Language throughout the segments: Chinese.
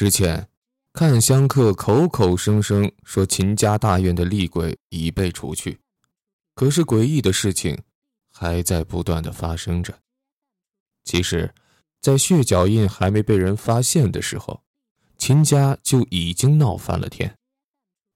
之前，看香客口口声声说秦家大院的厉鬼已被除去，可是诡异的事情还在不断的发生着。其实，在血脚印还没被人发现的时候，秦家就已经闹翻了天。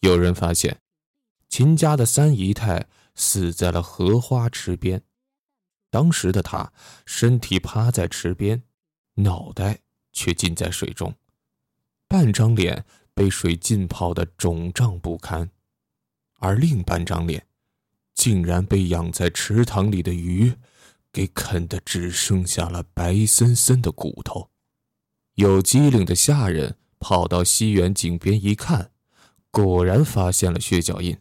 有人发现，秦家的三姨太死在了荷花池边，当时的她身体趴在池边，脑袋却浸在水中，半张脸被水浸泡的肿胀不堪，而另半张脸，竟然被养在池塘里的鱼给啃得只剩下了白森森的骨头。有机灵的下人跑到西园井边一看。果然发现了血脚印。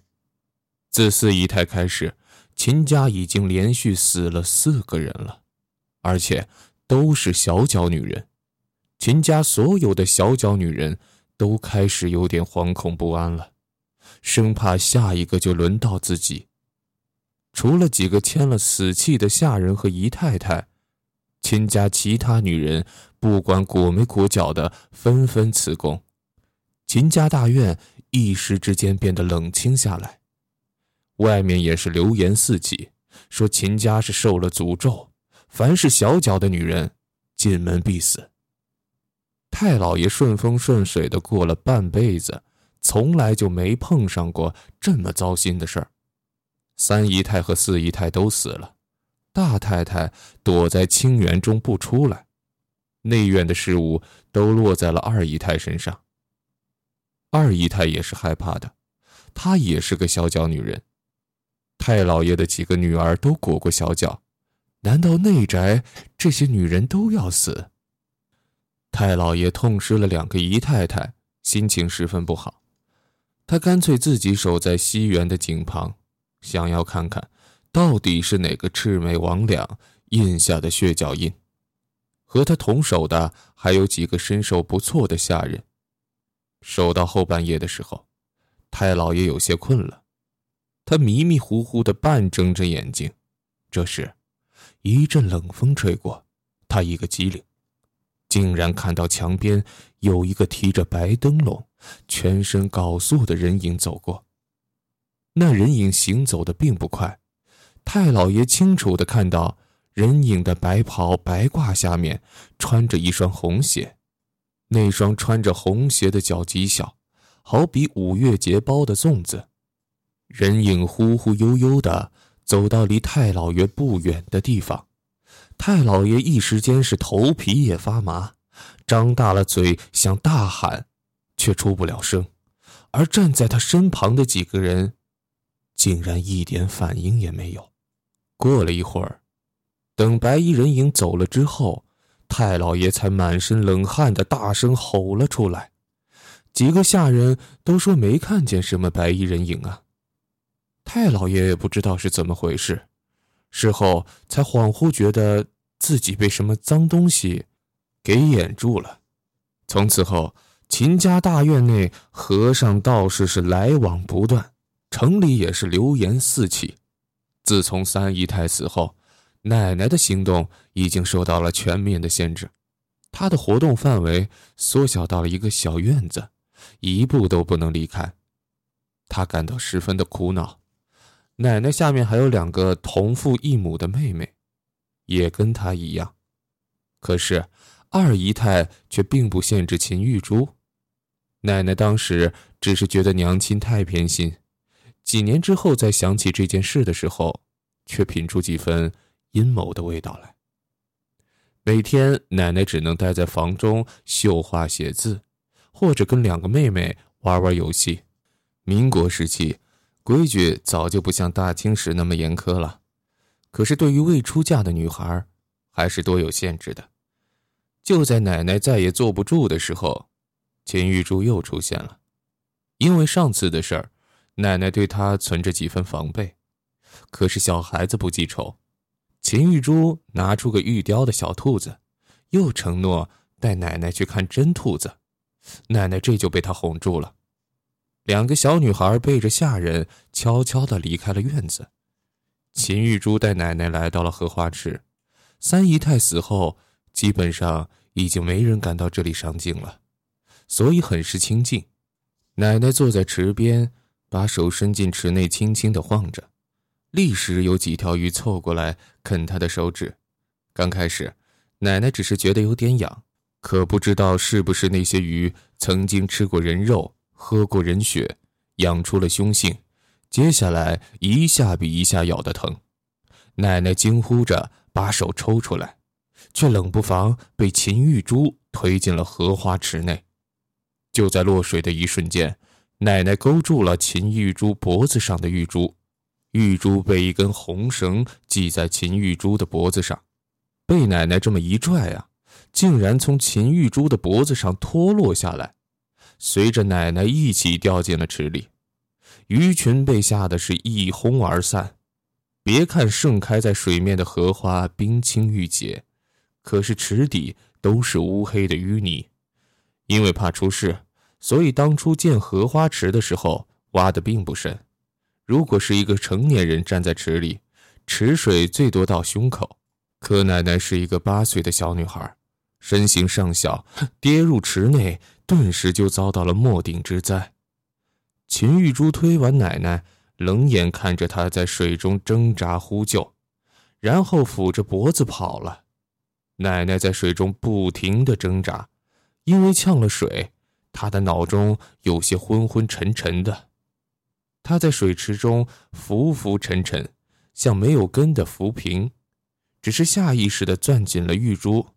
自四姨太开始，秦家已经连续死了四个人了，而且都是小脚女人。秦家所有的小脚女人都开始有点惶恐不安了，生怕下一个就轮到自己。除了几个签了死契的下人和姨太太，秦家其他女人不管裹没裹脚的，纷纷辞工。秦家大院。一时之间变得冷清下来，外面也是流言四起，说秦家是受了诅咒，凡是小脚的女人进门必死。太老爷顺风顺水的过了半辈子，从来就没碰上过这么糟心的事儿。三姨太和四姨太都死了，大太太躲在清园中不出来，内院的事务都落在了二姨太身上。二姨太也是害怕的，她也是个小脚女人。太老爷的几个女儿都裹过小脚，难道内宅这些女人都要死？太老爷痛失了两个姨太太，心情十分不好。他干脆自己守在西园的井旁，想要看看，到底是哪个魑魅魍魉印下的血脚印。和他同守的还有几个身手不错的下人。守到后半夜的时候，太老爷有些困了，他迷迷糊糊的半睁着眼睛。这时，一阵冷风吹过，他一个机灵，竟然看到墙边有一个提着白灯笼、全身缟素的人影走过。那人影行走的并不快，太老爷清楚的看到人影的白袍白褂下面穿着一双红鞋。那双穿着红鞋的脚极小，好比五月节包的粽子。人影忽忽悠悠的走到离太老爷不远的地方，太老爷一时间是头皮也发麻，张大了嘴想大喊，却出不了声。而站在他身旁的几个人，竟然一点反应也没有。过了一会儿，等白衣人影走了之后。太老爷才满身冷汗的大声吼了出来，几个下人都说没看见什么白衣人影啊。太老爷也不知道是怎么回事，事后才恍惚觉得自己被什么脏东西给掩住了。从此后，秦家大院内和尚道士是来往不断，城里也是流言四起。自从三姨太死后。奶奶的行动已经受到了全面的限制，她的活动范围缩小到了一个小院子，一步都不能离开。她感到十分的苦恼。奶奶下面还有两个同父异母的妹妹，也跟她一样。可是二姨太却并不限制秦玉珠。奶奶当时只是觉得娘亲太偏心，几年之后再想起这件事的时候，却品出几分。阴谋的味道来。每天，奶奶只能待在房中绣画写字，或者跟两个妹妹玩玩游戏。民国时期，规矩早就不像大清时那么严苛了，可是对于未出嫁的女孩，还是多有限制的。就在奶奶再也坐不住的时候，秦玉珠又出现了。因为上次的事儿，奶奶对她存着几分防备，可是小孩子不记仇。秦玉珠拿出个玉雕的小兔子，又承诺带奶奶去看真兔子，奶奶这就被他哄住了。两个小女孩背着下人，悄悄地离开了院子。秦玉珠带奶奶来到了荷花池。三姨太死后，基本上已经没人敢到这里上镜了。所以很是清静。奶奶坐在池边，把手伸进池内，轻轻地晃着，立时有几条鱼凑过来啃她的手指。刚开始，奶奶只是觉得有点痒，可不知道是不是那些鱼曾经吃过人肉，喝过人血，养出了凶性。接下来一下比一下咬得疼，奶奶惊呼着把手抽出来，却冷不防被秦玉珠推进了荷花池内。就在落水的一瞬间，奶奶勾住了秦玉珠脖子上的玉珠，玉珠被一根红绳系在秦玉珠的脖子上，被奶奶这么一拽啊，竟然从秦玉珠的脖子上脱落下来，随着奶奶一起掉进了池里。鱼群被吓得是一哄而散。别看盛开在水面的荷花冰清玉洁，可是池底都是乌黑的淤泥，因为怕出事。所以当初建荷花池的时候挖的并不深，如果是一个成年人站在池里，池水最多到胸口。可奶奶是一个八岁的小女孩，身形尚小，跌入池内，顿时就遭到了没顶之灾。秦玉珠推完奶奶，冷眼看着她在水中挣扎呼救，然后抚着脖子跑了。奶奶在水中不停地挣扎，因为呛了水。她的脑中有些昏昏沉沉的，她在水池中浮浮沉沉，像没有根的浮萍，只是下意识地攥紧了玉珠。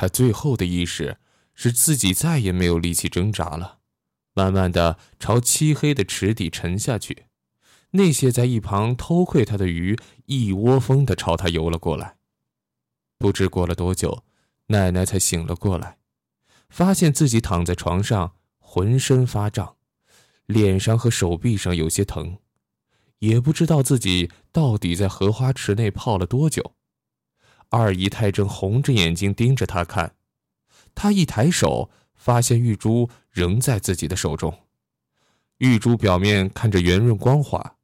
他最后的意识是自己再也没有力气挣扎了，慢慢的朝漆黑的池底沉下去。那些在一旁偷窥他的鱼一窝蜂的朝他游了过来。不知过了多久，奶奶才醒了过来。发现自己躺在床上，浑身发胀，脸上和手臂上有些疼，也不知道自己到底在荷花池内泡了多久。二姨太正红着眼睛盯着他看，他一抬手，发现玉珠仍在自己的手中。玉珠表面看着圆润光滑，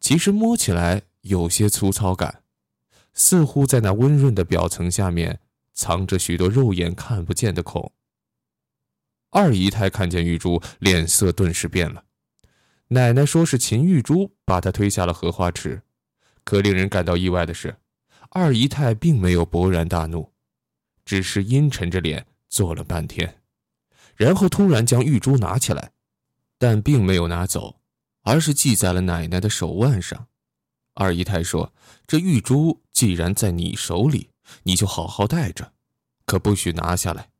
其实摸起来有些粗糙感，似乎在那温润的表层下面藏着许多肉眼看不见的孔。二姨太看见玉珠，脸色顿时变了。奶奶说是秦玉珠把她推下了荷花池，可令人感到意外的是，二姨太并没有勃然大怒，只是阴沉着脸坐了半天，然后突然将玉珠拿起来，但并没有拿走，而是系在了奶奶的手腕上。二姨太说：“这玉珠既然在你手里，你就好好带着，可不许拿下来。”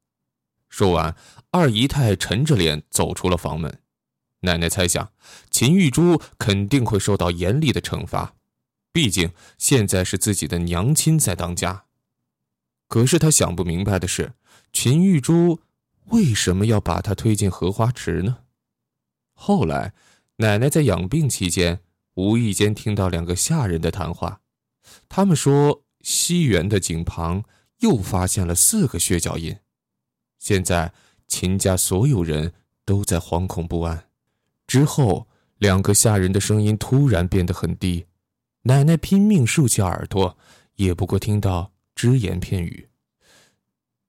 说完，二姨太沉着脸走出了房门。奶奶猜想，秦玉珠肯定会受到严厉的惩罚，毕竟现在是自己的娘亲在当家。可是他想不明白的是，秦玉珠为什么要把他推进荷花池呢？后来，奶奶在养病期间，无意间听到两个下人的谈话，他们说西园的井旁又发现了四个血脚印。现在秦家所有人都在惶恐不安。之后，两个下人的声音突然变得很低，奶奶拼命竖起耳朵，也不过听到只言片语。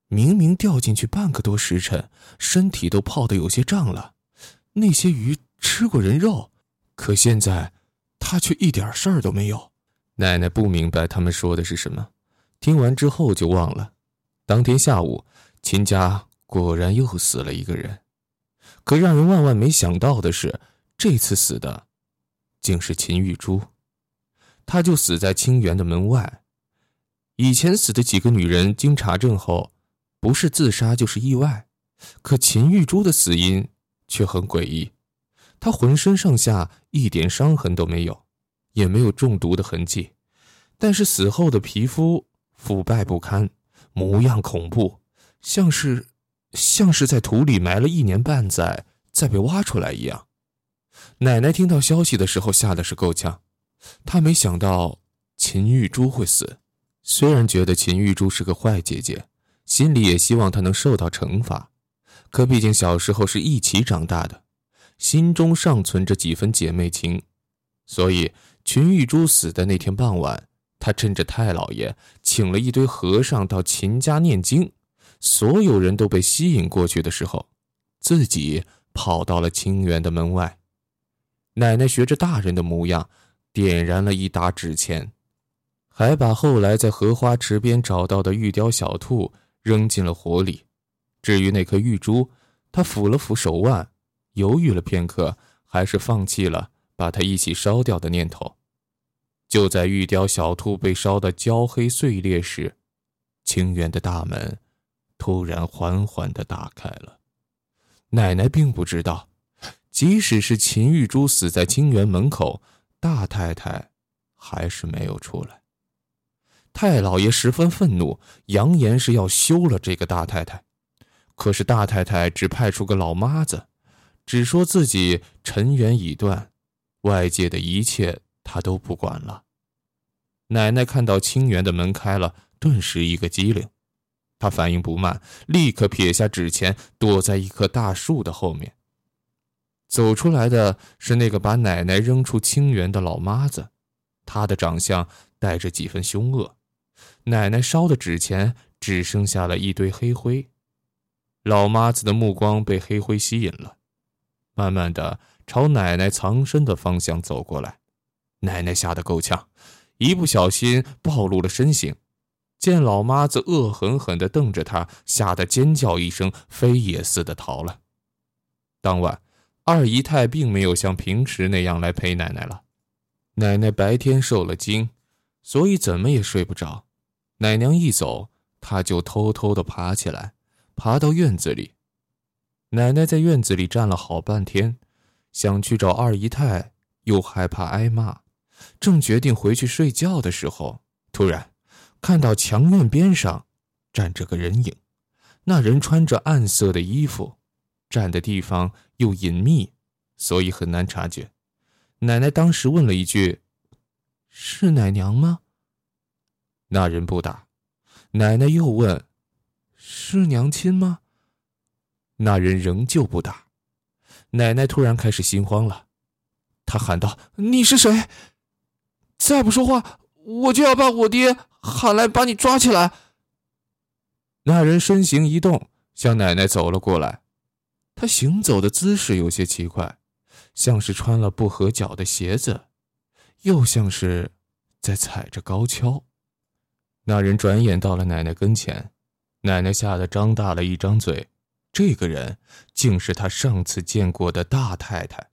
明明掉进去半个多时辰，身体都泡得有些胀了。那些鱼吃过人肉，可现在他却一点事儿都没有。奶奶不明白他们说的是什么，听完之后就忘了。当天下午。秦家果然又死了一个人，可让人万万没想到的是，这次死的竟是秦玉珠。他就死在清源的门外。以前死的几个女人，经查证后，不是自杀就是意外，可秦玉珠的死因却很诡异。她浑身上下一点伤痕都没有，也没有中毒的痕迹，但是死后的皮肤腐败不堪，模样恐怖。像是，像是在土里埋了一年半载，再被挖出来一样。奶奶听到消息的时候，吓得是够呛。她没想到秦玉珠会死，虽然觉得秦玉珠是个坏姐姐，心里也希望她能受到惩罚。可毕竟小时候是一起长大的，心中尚存着几分姐妹情，所以秦玉珠死的那天傍晚，她趁着太老爷请了一堆和尚到秦家念经。所有人都被吸引过去的时候，自己跑到了清源的门外。奶奶学着大人的模样，点燃了一沓纸钱，还把后来在荷花池边找到的玉雕小兔扔进了火里。至于那颗玉珠，他抚了抚手腕，犹豫了片刻，还是放弃了把它一起烧掉的念头。就在玉雕小兔被烧得焦黑碎裂时，清源的大门突然缓缓地打开了。奶奶并不知道，即使是秦玉珠死在清源门口，大太太还是没有出来。太老爷十分愤怒，扬言是要休了这个大太太。可是大太太只派出个老妈子，只说自己尘缘已断，外界的一切。他都不管了。奶奶看到清源的门开了，顿时一个机灵，她反应不慢，立刻撇下纸钱，躲在一棵大树的后面。走出来的是那个把奶奶扔出清源的老妈子，她的长相带着几分凶恶。奶奶烧的纸钱只剩下了一堆黑灰，老妈子的目光被黑灰吸引了，慢慢的朝奶奶藏身的方向走过来。奶奶吓得够呛，一不小心暴露了身形。见老妈子恶狠狠地瞪着她，吓得尖叫一声，飞也似的逃了。当晚，二姨太并没有像平时那样来陪奶奶了。奶奶白天受了惊，所以怎么也睡不着。奶娘一走，她就偷偷地爬起来，爬到院子里。奶奶在院子里站了好半天，想去找二姨太，又害怕挨骂。正决定回去睡觉的时候，突然看到墙院边上站着个人影。那人穿着暗色的衣服，站的地方又隐秘，所以很难察觉。奶奶当时问了一句：“是奶娘吗？”那人不答。奶奶又问：“是娘亲吗？”那人仍旧不答。奶奶突然开始心慌了，她喊道：“你是谁？”再不说话，我就要把我爹喊来把你抓起来。那人身形一动，向奶奶走了过来。他行走的姿势有些奇怪，像是穿了不合脚的鞋子，又像是在踩着高跷。那人转眼到了奶奶跟前，奶奶吓得张大了一张嘴。这个人竟是他上次见过的大太太。